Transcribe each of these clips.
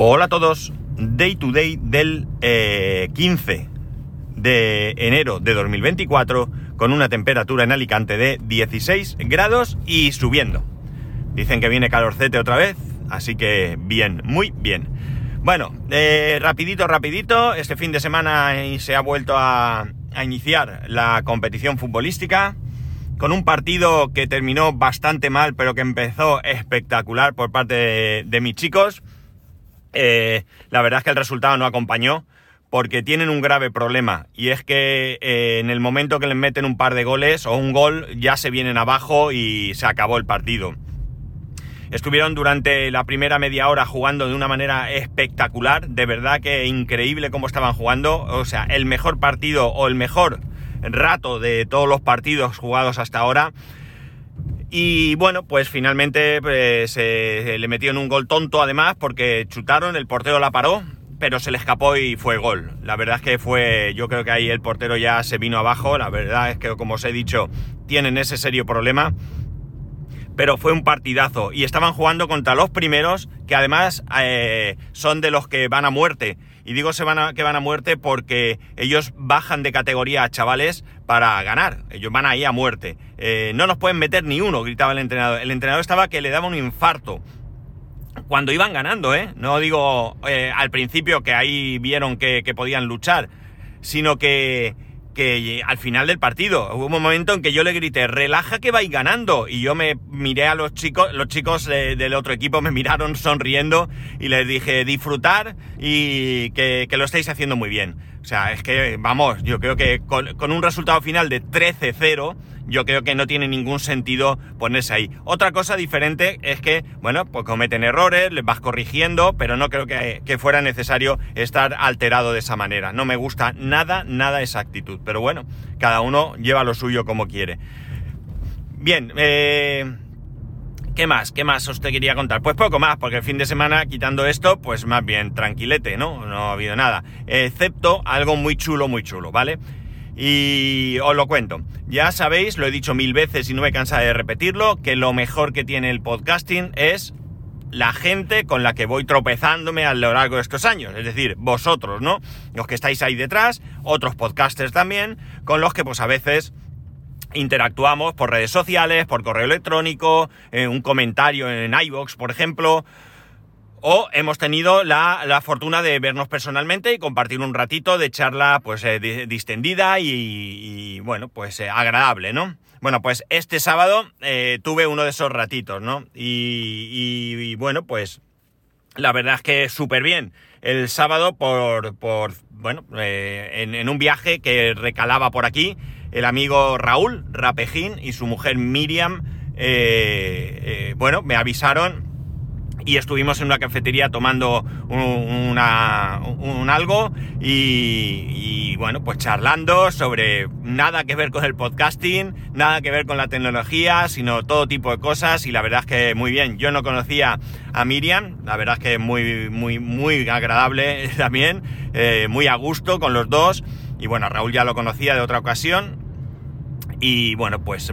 Hola a todos, Day to Day del eh, 15 de enero de 2024 con una temperatura en Alicante de 16 grados y subiendo. Dicen que viene calorcete otra vez, así que bien, muy bien. Bueno, eh, rapidito, rapidito, este fin de semana se ha vuelto a, iniciar la competición futbolística con un partido que terminó bastante mal, pero que empezó espectacular por parte de mis chicos. Eh, la verdad es que el resultado no acompañó porque tienen un grave problema y es que eh, en el momento que les meten un par de goles o un gol ya se vienen abajo y se acabó el partido. Estuvieron durante la primera media hora jugando de una manera espectacular, de verdad que increíble cómo estaban jugando, o sea, el mejor partido o el mejor rato de todos los partidos jugados hasta ahora. Y bueno, pues finalmente pues, eh, le metieron un gol tonto además porque chutaron, el portero la paró, pero se le escapó y fue gol. La verdad es que fue, yo creo que ahí el portero ya se vino abajo, la verdad es que como os he dicho, tienen ese serio problema. Pero fue un partidazo y estaban jugando contra los primeros, que además eh, son de los que van a muerte. Y digo se van a, que van a muerte porque ellos bajan de categoría a chavales para ganar. Ellos van ahí a muerte. Eh, no nos pueden meter ni uno, gritaba el entrenador. El entrenador estaba que le daba un infarto. Cuando iban ganando, ¿eh? No digo eh, al principio que ahí vieron que, que podían luchar, sino que, que al final del partido hubo un momento en que yo le grité, relaja que vais ganando. Y yo me miré a los chicos, los chicos de, del otro equipo me miraron sonriendo y les dije, disfrutar y que, lo estáis haciendo muy bien. O sea, es que, vamos, yo creo que con, con un resultado final de 13-0, yo creo que no tiene ningún sentido ponerse ahí. Otra cosa diferente es que, bueno, pues cometen errores, les vas corrigiendo, pero no creo que, que, fuera necesario estar alterado de esa manera. No me gusta nada, nada esa actitud. Pero bueno, cada uno lleva lo suyo como quiere. Bien, eh... ¿Qué más? ¿Qué más os te quería contar? Pues poco más, porque el fin de semana, quitando esto, pues más bien tranquilete, ¿no? No ha habido nada. Excepto algo muy chulo, muy chulo, ¿vale? Y os lo cuento. Ya sabéis, lo he dicho mil veces y no me cansa de repetirlo, que lo mejor que tiene el podcasting es la gente con la que voy tropezándome a lo largo de estos años. Es decir, vosotros, ¿no? Los que estáis ahí detrás, otros podcasters también, con los que pues a veces interactuamos por redes sociales, por correo electrónico, eh, un comentario en iVoox, por ejemplo, o hemos tenido la, la, fortuna de vernos personalmente y compartir un ratito de charla pues eh, distendida y, bueno, pues eh, agradable, ¿no? Bueno, pues este sábado eh, tuve uno de esos ratitos, ¿no? Y, y bueno, pues la verdad es que súper bien. El sábado por, por bueno, en, en un viaje que recalaba por aquí, el amigo Raúl Rapejín y su mujer Miriam, bueno, me avisaron y estuvimos en una cafetería tomando un, una, un algo y, y, bueno, pues charlando sobre nada que ver con el podcasting, nada que ver con la tecnología, sino todo tipo de cosas y la verdad es que muy bien. Yo no conocía a Miriam, la verdad es que muy, muy, muy agradable también, eh, muy a gusto con los dos. Y bueno, Raúl ya lo conocía de otra ocasión. Y bueno, pues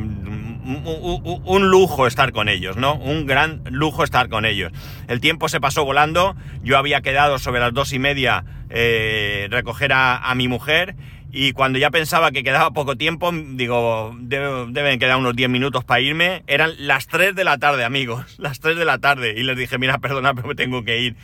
un lujo estar con ellos, ¿no? Un gran lujo estar con ellos. El tiempo se pasó volando. Yo había quedado sobre las dos y media eh, recoger a, mi mujer. Y cuando ya pensaba que quedaba poco tiempo, digo, debe, deben quedar unos 10 minutos para irme. Eran las 3 de la tarde, amigos. Las 3 de la tarde. Y les dije, mira, perdona, pero tengo que ir.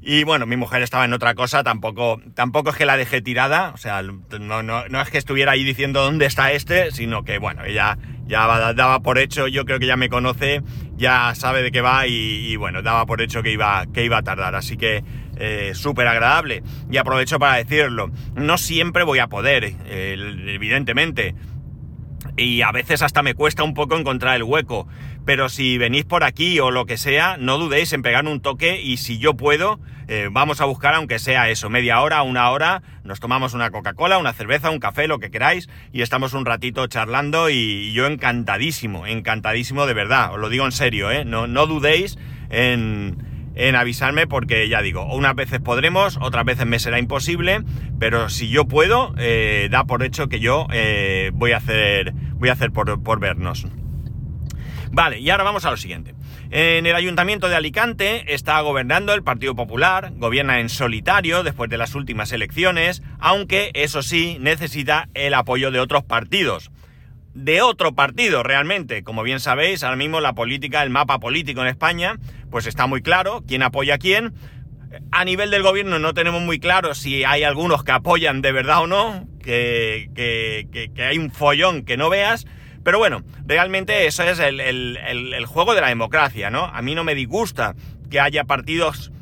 Y bueno, mi mujer estaba en otra cosa, tampoco, tampoco es que la dejé tirada, o sea, no, no, no es que estuviera ahí diciendo dónde está este, sino que bueno, ella ya daba por hecho, yo creo que ya me conoce, ya sabe de qué va y, bueno, daba por hecho que iba, que iba a tardar, así que eh, súper agradable. Y aprovecho para decirlo, no siempre voy a poder, evidentemente, y a veces hasta me cuesta un poco encontrar el hueco. Pero si venís por aquí o lo que sea, no dudéis en pegar un toque y si yo puedo, eh, vamos a buscar aunque sea eso, media hora, una hora, nos tomamos una Coca-Cola, una cerveza, un café, lo que queráis y estamos un ratito charlando y, yo encantadísimo, encantadísimo de verdad, os lo digo en serio, ¿eh? No, no dudéis en, en avisarme porque ya digo, unas veces podremos, otras veces me será imposible, pero si yo puedo, eh, da por hecho que yo voy a hacer, voy a hacer por, por, vernos. Vale, y ahora vamos a lo siguiente. En el Ayuntamiento de Alicante está gobernando el Partido Popular, gobierna en solitario después de las últimas elecciones, aunque eso sí necesita el apoyo de otros partidos. De otro partido realmente, como bien sabéis, ahora mismo la política, el mapa político en España, pues está muy claro quién apoya a quién. A nivel del gobierno no tenemos muy claro si hay algunos que apoyan de verdad o no, que, que hay un follón que no veas, pero bueno, realmente eso es el, juego de la democracia, ¿no? A mí no me disgusta que haya partidos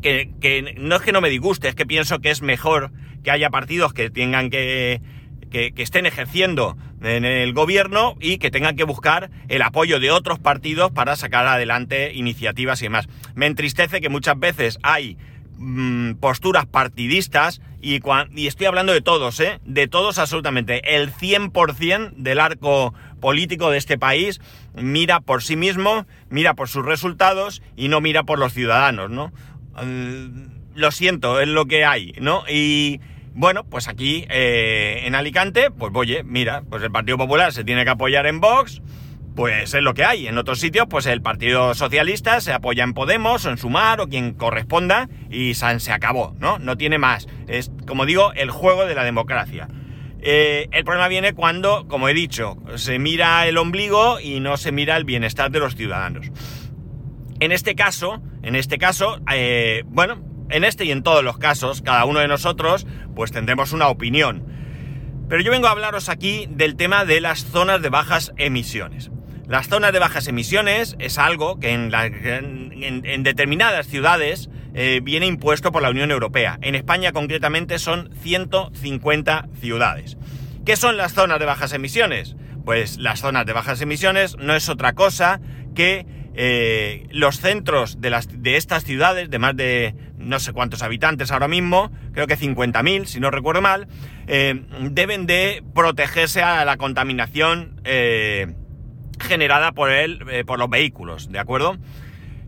que, no es que no me disguste, es que pienso que es mejor que haya partidos que tengan que, que, estén ejerciendo en el gobierno y que tengan que buscar el apoyo de otros partidos para sacar adelante iniciativas y demás. Me entristece que muchas veces hay mm, posturas partidistas y, y, estoy hablando de todos, ¿eh? De todos absolutamente. El 100% del arco político de este país mira por sí mismo, mira por sus resultados y no mira por los ciudadanos, ¿no? Eh, lo siento, es lo que hay, ¿no? Y bueno, pues aquí eh, en Alicante, pues oye, mira, pues el Partido Popular se tiene que apoyar en Vox, pues es lo que hay. En otros sitios, pues el Partido Socialista se apoya en Podemos o en Sumar o quien corresponda y se acabó, ¿no? No tiene más. Es, como digo, el juego de la democracia. Eh, el problema viene cuando, como he dicho, se mira el ombligo y no se mira el bienestar de los ciudadanos. En este caso, en este caso, eh, bueno, en este y en todos los casos, cada uno de nosotros, pues tendremos una opinión. Pero yo vengo a hablaros aquí del tema de las zonas de bajas emisiones. Las zonas de bajas emisiones es algo que en, determinadas ciudades eh, viene impuesto por la Unión Europea. En España concretamente son 150 ciudades. ¿Qué son las zonas de bajas emisiones? Pues las zonas de bajas emisiones no es otra cosa que eh, los centros de, las, de estas ciudades, de más de no sé cuántos habitantes ahora mismo, creo que 50.000, si no recuerdo mal, eh, deben de protegerse a la contaminación generada por, él, eh, por los vehículos, ¿de acuerdo?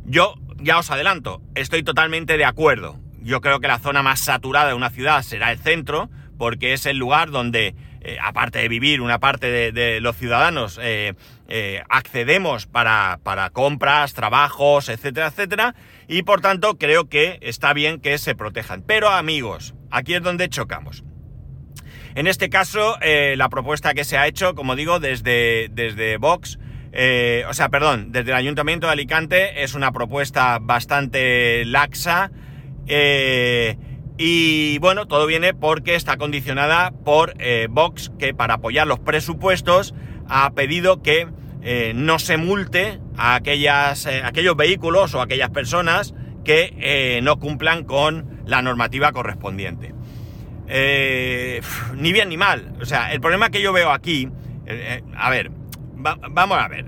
Yo ya os adelanto, estoy totalmente de acuerdo. Yo creo que la zona más saturada de una ciudad será el centro, porque es el lugar donde, eh, aparte de vivir una parte de, los ciudadanos, eh, accedemos para, para, compras, trabajos, etcétera, etcétera, y por tanto creo que está bien que se protejan. Pero amigos, aquí es donde chocamos. En este caso, la propuesta que se ha hecho, como digo, desde, desde Vox, eh, o sea, perdón, desde el Ayuntamiento de Alicante es una propuesta bastante laxa. Eh, y bueno, todo viene porque está condicionada por eh, Vox, que para apoyar los presupuestos ha pedido que no se multe a aquellas, aquellos vehículos o aquellas personas que no cumplan con la normativa correspondiente. ni bien ni mal. O sea, el problema que yo veo aquí, a ver, vamos a ver.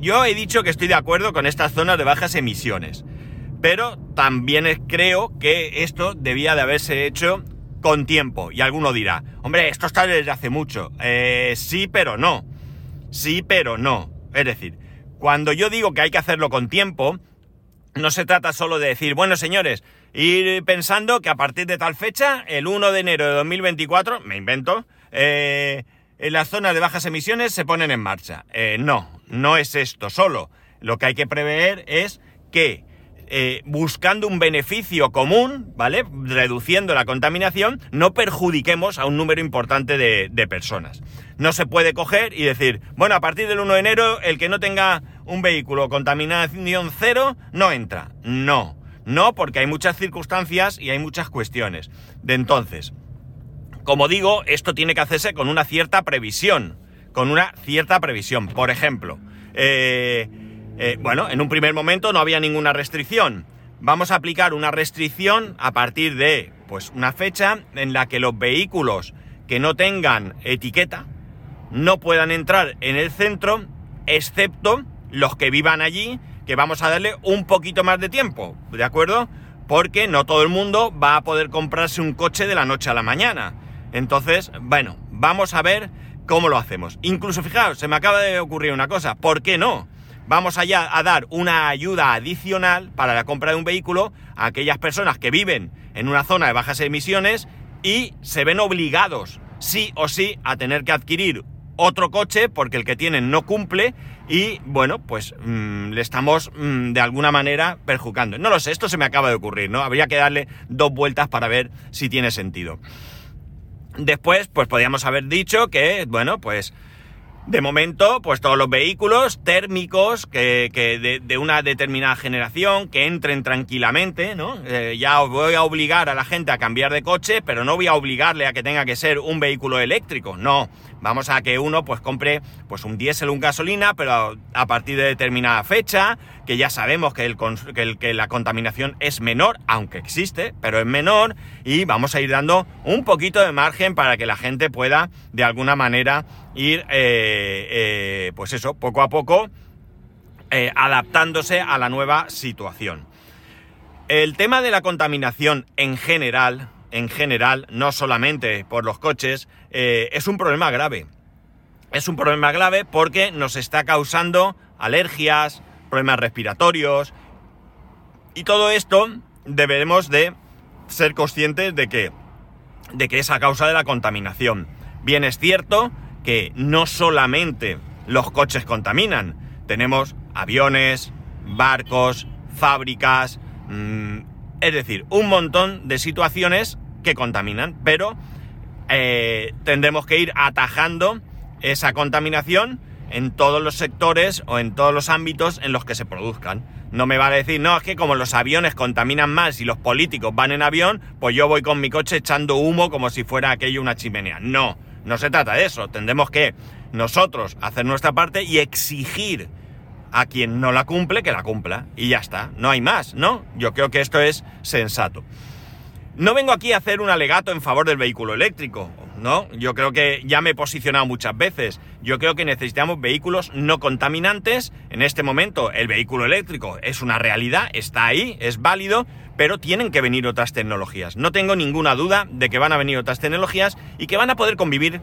Yo he dicho que estoy de acuerdo con estas zonas de bajas emisiones, pero también creo que esto debía de haberse hecho con tiempo. Y alguno dirá, hombre, esto está desde hace mucho. Eh, sí, pero no. Sí, pero no. Es decir, cuando yo digo que hay que hacerlo con tiempo, no se trata solo de decir, bueno, señores, ir pensando que a partir de tal fecha, el 1 de enero de 2024, me invento, eh, en las zonas de bajas emisiones se ponen en marcha. Eh, no, no es esto solo. Lo que hay que prever es que eh, buscando un beneficio común, ¿vale? Reduciendo la contaminación, no perjudiquemos a un número importante de, de, personas. No se puede coger y decir, bueno, a partir del 1 de enero, el que no tenga un vehículo contaminación cero, no entra. No, no, porque hay muchas circunstancias y hay muchas cuestiones. De entonces, como digo, esto tiene que hacerse con una cierta previsión. Con una cierta previsión. Por ejemplo, eh, eh, bueno, en un primer momento no había ninguna restricción. Vamos a aplicar una restricción a partir de pues, una fecha en la que los vehículos que no tengan etiqueta no puedan entrar en el centro, excepto los que vivan allí, que vamos a darle un poquito más de tiempo, ¿de acuerdo? Porque no todo el mundo va a poder comprarse un coche de la noche a la mañana. Entonces, bueno, vamos a ver cómo lo hacemos. Incluso, fijaos, se me acaba de ocurrir una cosa, ¿por qué no? Vamos allá a dar una ayuda adicional para la compra de un vehículo a aquellas personas que viven en una zona de bajas emisiones y se ven obligados, sí o sí, a tener que adquirir otro coche porque el que tienen no cumple y bueno, pues mm, le estamos mm, de alguna manera perjudicando. No lo sé, esto se me acaba de ocurrir, ¿no? Habría que darle dos vueltas para ver si tiene sentido. Después, pues podríamos haber dicho que, bueno, pues de momento, pues todos los vehículos térmicos que, de, una determinada generación que entren tranquilamente, ¿no? Eh, ya voy a obligar a la gente a cambiar de coche, pero no voy a obligarle a que tenga que ser un vehículo eléctrico, no. Vamos a que uno pues compre pues un diésel, un gasolina, pero a, partir de determinada fecha, que ya sabemos que, el, que, la contaminación es menor, aunque existe, pero es menor, y vamos a ir dando un poquito de margen para que la gente pueda de alguna manera ir, eh, eh, pues eso, poco a poco, eh, adaptándose a la nueva situación. El tema de la contaminación en general, en general, no solamente por los coches, eh, es un problema grave. Es un problema grave porque nos está causando alergias, problemas respiratorios y todo esto deberemos de ser conscientes de que, de que es a causa de la contaminación. Bien es cierto que no solamente los coches contaminan, tenemos aviones, barcos, fábricas, mm, es decir, un montón de situaciones que contaminan, pero eh, tendremos que ir atajando esa contaminación en todos los sectores o en todos los ámbitos en los que se produzcan. No me vale decir, no, es que como los aviones contaminan más y los políticos van en avión, pues yo voy con mi coche echando humo como si fuera aquello una chimenea. No, no se trata de eso. Tendremos que nosotros hacer nuestra parte y exigir a quien no la cumple que la cumpla. Y ya está, no hay más, ¿no? Yo creo que esto es sensato. No vengo aquí a hacer un alegato en favor del vehículo eléctrico, ¿no? Yo creo que ya me he posicionado muchas veces. Yo creo que necesitamos vehículos no contaminantes. En este momento el vehículo eléctrico es una realidad, está ahí, es válido, pero tienen que venir otras tecnologías. No tengo ninguna duda de que van a venir otras tecnologías y que van a poder convivir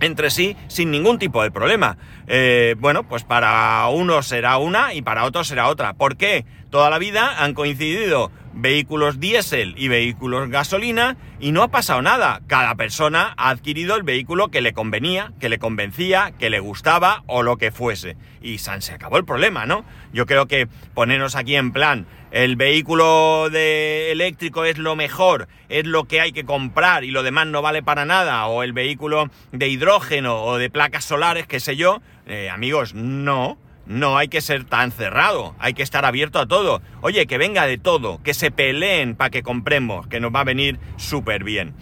entre sí sin ningún tipo de problema. Eh, bueno, pues para unos será una y para otros será otra. ¿Por qué? Toda la vida han coincidido vehículos diésel y vehículos gasolina y no ha pasado nada. Cada persona ha adquirido el vehículo que le convenía, que le convencía, que le gustaba o lo que fuese. Y se acabó el problema, ¿no? Yo creo que ponernos aquí en plan, el vehículo de eléctrico es lo mejor, es lo que hay que comprar y lo demás no vale para nada, o el vehículo de hidrógeno o de placas solares, qué sé yo, eh, amigos, no. No hay que ser tan cerrado, hay que estar abierto a todo. Oye, que venga de todo, que se peleen para que compremos, que nos va a venir súper bien.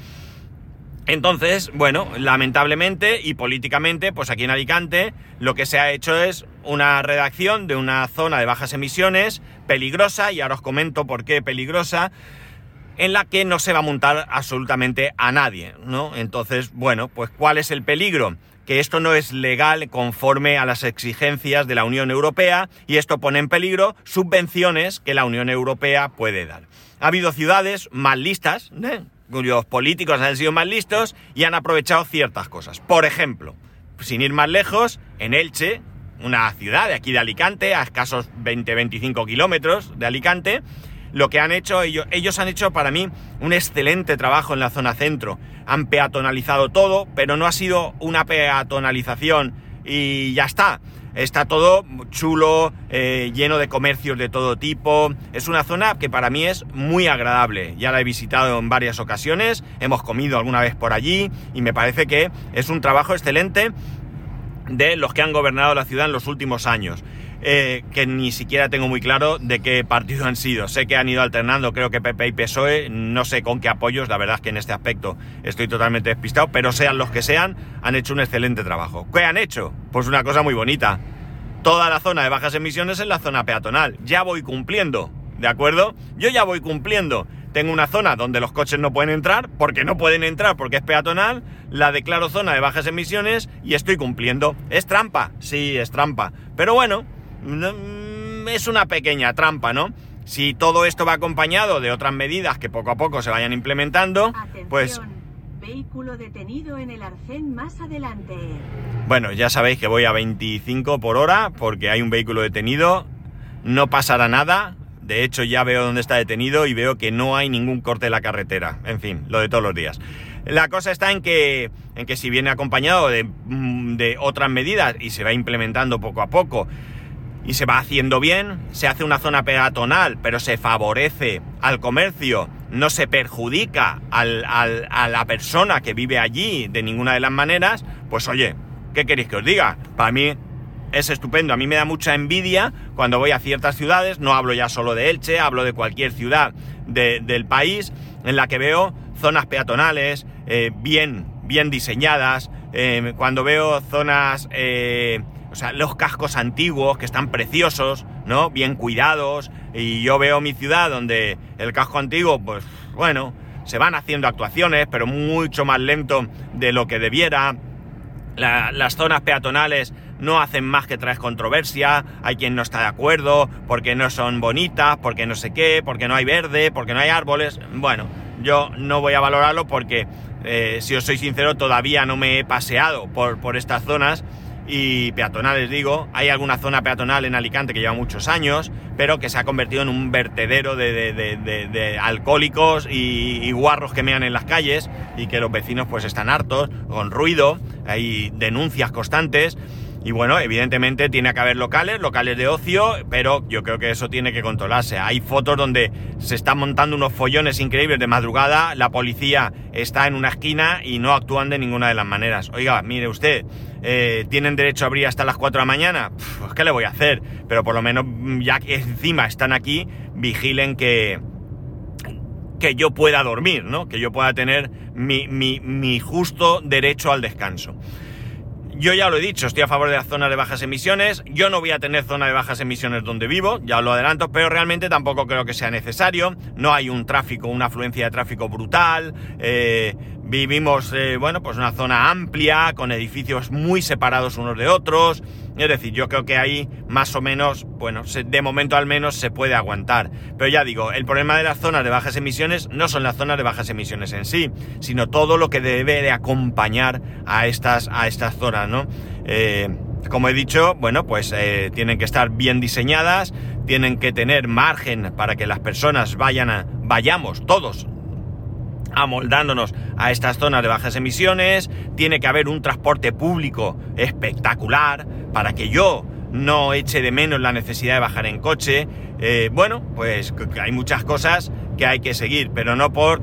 Entonces, bueno, lamentablemente y políticamente, pues aquí en Alicante lo que se ha hecho es una redacción de una zona de bajas emisiones peligrosa, y ahora os comento por qué peligrosa, en la que no se va a montar absolutamente a nadie, ¿no? Entonces, bueno, pues ¿cuál es el peligro? que esto no es legal conforme a las exigencias de la Unión Europea y esto pone en peligro subvenciones que la Unión Europea puede dar. Ha habido ciudades más listas, ¿eh? Cuyos políticos han sido más listos y han aprovechado ciertas cosas. Por ejemplo, sin ir más lejos, en Elche, una ciudad de aquí de Alicante, a escasos 20-25 kilómetros de Alicante, lo que han hecho ellos, ellos han hecho para mí un excelente trabajo en la zona centro. Han peatonalizado todo, pero no ha sido una peatonalización y ya está. Está todo chulo, eh, lleno de comercios de todo tipo. Es una zona que para mí es muy agradable. Ya la he visitado en varias ocasiones, hemos comido alguna vez por allí y me parece que es un trabajo excelente de los que han gobernado la ciudad en los últimos años. Eh, que ni siquiera tengo muy claro de qué partido han sido. Sé que han ido alternando, creo que PP y PSOE, no sé con qué apoyos, la verdad es que en este aspecto estoy totalmente despistado, pero sean los que sean, han hecho un excelente trabajo. ¿Qué han hecho? Pues una cosa muy bonita. Toda la zona de bajas emisiones es la zona peatonal. Ya voy cumpliendo, ¿de acuerdo? Yo ya voy cumpliendo. Tengo una zona donde los coches no pueden entrar, porque no pueden entrar porque es peatonal, la declaro zona de bajas emisiones y estoy cumpliendo. ¿Es trampa? Sí, es trampa. Pero bueno, es una pequeña trampa, ¿no? Si todo esto va acompañado de otras medidas que poco a poco se vayan implementando, pues... Vehículo detenido en el arcén más adelante. Bueno, ya sabéis que voy a 25 por hora porque hay un vehículo detenido. No pasará nada. De hecho, ya veo dónde está detenido y veo que no hay ningún corte de la carretera. En fin, lo de todos los días. La cosa está en que, en que si viene acompañado de, mm, de otras medidas y se va implementando poco a poco y se va haciendo bien, se hace una zona peatonal, pero se favorece al comercio, no se perjudica al- al- a la persona que vive allí de ninguna de las maneras, pues oye, ¿qué queréis que os diga? Para mí es estupendo, a mí me da mucha envidia cuando voy a ciertas ciudades, no hablo ya solo de Elche, hablo de cualquier ciudad de- del país, en la que veo zonas peatonales eh, bien, bien diseñadas, eh, cuando veo zonas... eh, o sea, los cascos antiguos que están preciosos, ¿no? Bien cuidados. Y yo veo mi ciudad donde el casco antiguo, pues bueno, se van haciendo actuaciones, pero mucho más lento de lo que debiera. La- las zonas peatonales no hacen más que traer controversia, hay quien no está de acuerdo, porque no son bonitas, porque no sé qué, porque no hay verde, porque no hay árboles. Bueno, yo no voy a valorarlo porque, eh, si os soy sincero, todavía no me he paseado por, por estas zonas y peatonales digo, hay alguna zona peatonal en Alicante que lleva muchos años, pero que se ha convertido en un vertedero de, de- de- de- alcohólicos y, y guarros que mean en las calles y que los vecinos pues están hartos, con ruido, hay denuncias constantes. Y bueno, evidentemente tiene que haber locales, locales de ocio, pero yo creo que eso tiene que controlarse. Hay fotos donde se están montando unos follones increíbles de madrugada, la policía está en una esquina y no actúan de ninguna de las maneras. Oiga, mire usted, eh, ¿tienen derecho a abrir hasta las 4 de la mañana? Pues ¿qué le voy a hacer? Pero por lo menos, mm, ya que encima están aquí, vigilen que, que yo pueda dormir, ¿no? Que yo pueda tener mi, mi- mi justo derecho al descanso. Yo ya lo he dicho, estoy a favor de las zonas de bajas emisiones. Yo no voy a tener zona de bajas emisiones donde vivo, ya lo adelanto, pero realmente tampoco creo que sea necesario. No hay un tráfico, una afluencia de tráfico brutal. eh, vivimos, eh, bueno, pues una zona amplia, con edificios muy separados unos de otros. Es decir, yo creo que ahí más o menos, bueno, de momento al menos se puede aguantar. Pero ya digo, el problema de las zonas de bajas emisiones no son las zonas de bajas emisiones en sí, sino todo lo que debe de acompañar a estas, a estas zonas, ¿no? Eh, como he dicho, bueno, pues eh, tienen que estar bien diseñadas, tienen que tener margen para que las personas vayan a, vayamos todos amoldándonos a estas zonas de bajas emisiones, tiene que haber un transporte público espectacular para que yo no eche de menos la necesidad de bajar en coche. Eh, bueno, pues hay muchas cosas que hay que seguir, pero no por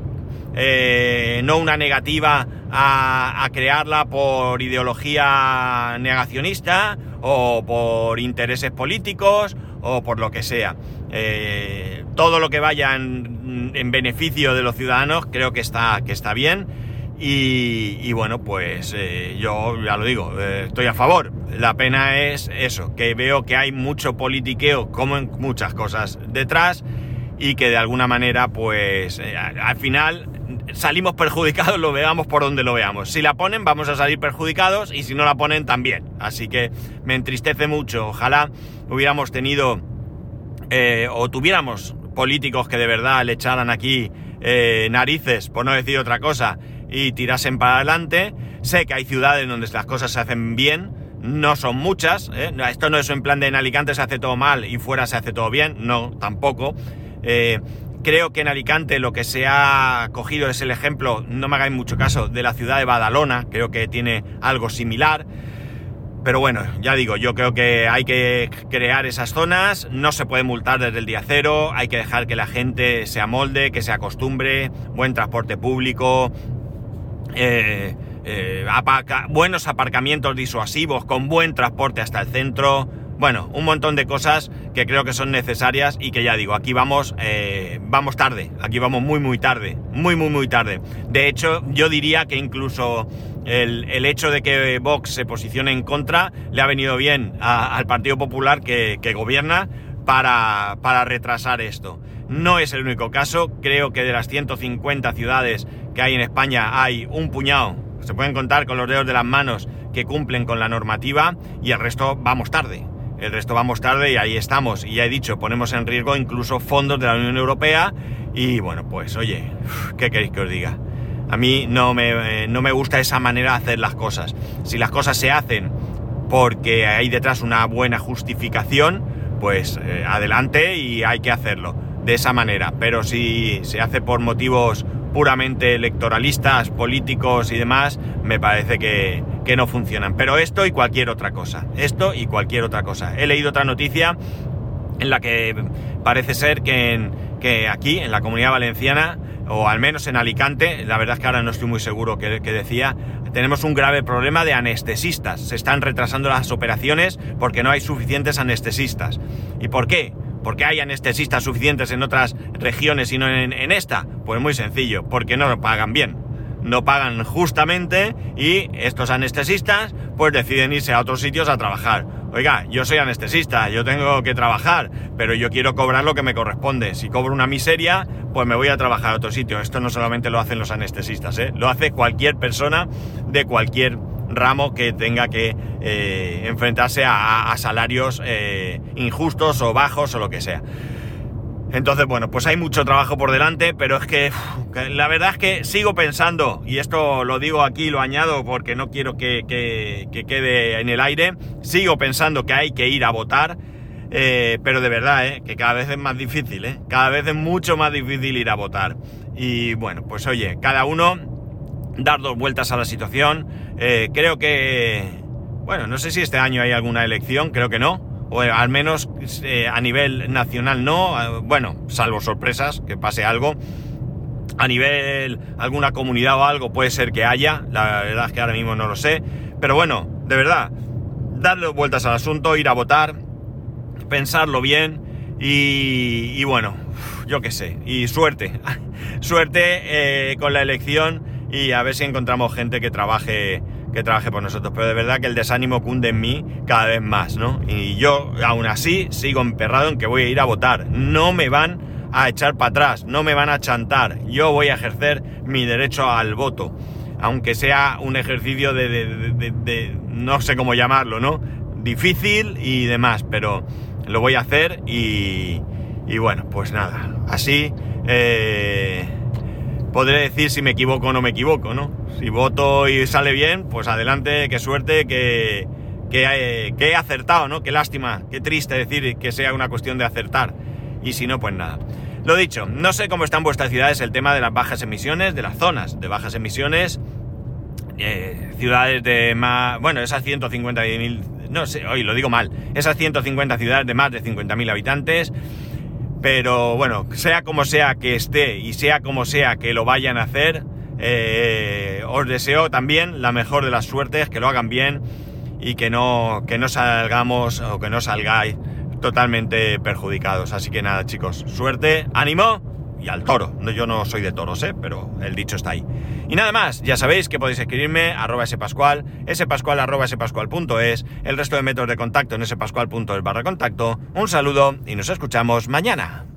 eh, no una negativa a crearla por ideología negacionista o por intereses políticos o por lo que sea. Eh, todo lo que vaya en, en beneficio de los ciudadanos creo que está, que está bien. Y, y bueno, pues eh, yo ya lo digo, eh, estoy a favor. La pena es eso, que veo que hay mucho politiqueo, como en muchas cosas, detrás y que de alguna manera, pues eh, al al final salimos perjudicados, lo veamos por donde lo veamos. Si la ponen, vamos a salir perjudicados y si no la ponen, también. Así que me entristece mucho. Ojalá hubiéramos tenido eh, o tuviéramos políticos que de verdad le echaran aquí eh, narices, por no decir otra cosa, y tirasen para adelante. Sé que hay ciudades donde las cosas se hacen bien, no son muchas. ¿eh? Esto no es en plan de en Alicante se hace todo mal y fuera se hace todo bien, no, tampoco. Creo que en Alicante lo que se ha cogido es el ejemplo, no me hagáis mucho caso, de la ciudad de Badalona, creo que tiene algo similar. Pero bueno, ya digo, yo creo que hay que crear esas zonas, no se puede multar desde el día cero, hay que dejar que la gente se amolde, que se acostumbre, buen transporte público, eh, eh, buenos aparcamientos disuasivos con buen transporte hasta el centro. Bueno, un montón de cosas que creo que son necesarias y que ya digo, aquí vamos, eh, vamos tarde, aquí vamos muy muy tarde, muy muy muy tarde. De hecho, yo diría que incluso el, hecho de que Vox se posicione en contra le ha venido bien al Partido Popular que, que gobierna para, para retrasar esto. No es el único caso, creo que de las 150 ciudades que hay en España hay un puñado, se pueden contar con los dedos de las manos que cumplen con la normativa y el resto vamos tarde. El resto vamos tarde y ahí estamos. Y ya he dicho, ponemos en riesgo incluso fondos de la Unión Europea y bueno, pues oye, ¿qué queréis que os diga? A mí no me, eh, no me gusta esa manera de hacer las cosas. Si las cosas se hacen porque hay detrás una buena justificación, pues eh, adelante y hay que hacerlo de esa manera. Pero si se hace por motivos puramente electoralistas, políticos y demás, me parece que, que no funcionan. Pero esto y cualquier otra cosa. Esto y cualquier otra cosa. He leído otra noticia en la que parece ser que, que aquí, en la comunidad valenciana, o al menos en Alicante, la verdad es que ahora no estoy muy seguro que, decía, tenemos un grave problema de anestesistas. Se están retrasando las operaciones porque no hay suficientes anestesistas. ¿Y por qué? ¿Por qué hay anestesistas suficientes en otras regiones y no en, en esta? Pues muy sencillo, porque no pagan bien. No pagan justamente y estos anestesistas pues deciden irse a otros sitios a trabajar. Oiga, yo soy anestesista, yo tengo que trabajar, pero yo quiero cobrar lo que me corresponde. Si cobro una miseria, pues me voy a trabajar a otro sitio. Esto no solamente lo hacen los anestesistas, ¿eh? lo hace cualquier persona de cualquier ramo que tenga que eh, enfrentarse a, salarios eh, injustos o bajos o lo que sea. Entonces, bueno, pues hay mucho trabajo por delante, pero es que, la verdad es que sigo pensando, y esto lo digo aquí, lo añado porque no quiero que quede en el aire, sigo pensando que hay que ir a votar, eh, pero de verdad, eh, que cada vez es más difícil, eh, cada vez es mucho más difícil ir a votar. Y bueno, pues oye, cada uno dar dos vueltas a la situación. Eh, creo que, bueno, no sé si este año hay alguna elección, creo que no o al menos eh, a nivel nacional no, eh, bueno, salvo sorpresas, que pase algo. A nivel alguna comunidad o algo puede ser que haya, la verdad es que ahora mismo no lo sé, pero bueno, de verdad, darle vueltas al asunto, ir a votar, pensarlo bien y, bueno, yo qué sé, y suerte, suerte eh, con la elección y a ver si encontramos gente que trabaje que trabaje por nosotros, pero de verdad que el desánimo cunde en mí cada vez más, ¿no? Y yo aún así sigo emperrado en que voy a ir a votar. No me van a echar para atrás, no me van a chantar. Yo voy a ejercer mi derecho al voto, aunque sea un ejercicio de, de, de, de, no sé cómo llamarlo, ¿no? Difícil y demás, pero lo voy a hacer y, y bueno, pues nada, así eh, podré decir si me equivoco o no me equivoco, ¿no? Si voto y sale bien, pues adelante, qué suerte, que, eh, que, he acertado, ¿no? Qué lástima, qué triste decir que sea una cuestión de acertar. Y si no, pues nada. Lo dicho, no sé cómo está en vuestras ciudades el tema de las bajas emisiones, de las zonas de bajas emisiones, eh, ciudades de más, bueno, esas 150.000, no sé, hoy lo digo mal, esas 150 ciudades de más de 50.000 habitantes, pero bueno, sea como sea que esté y sea como sea que lo vayan a hacer, eh, os deseo también la mejor de las suertes, que lo hagan bien y que no, que no salgamos o que no salgáis totalmente perjudicados. Así que nada, chicos, suerte, ánimo y al toro. Yo no soy de toros, ¿eh? pero el dicho está ahí. Y nada más, ya sabéis que podéis escribirme arroba spascual, spascual arroba spascual.es, el resto de métodos de contacto en spascual.es barra contacto. Un saludo y nos escuchamos mañana.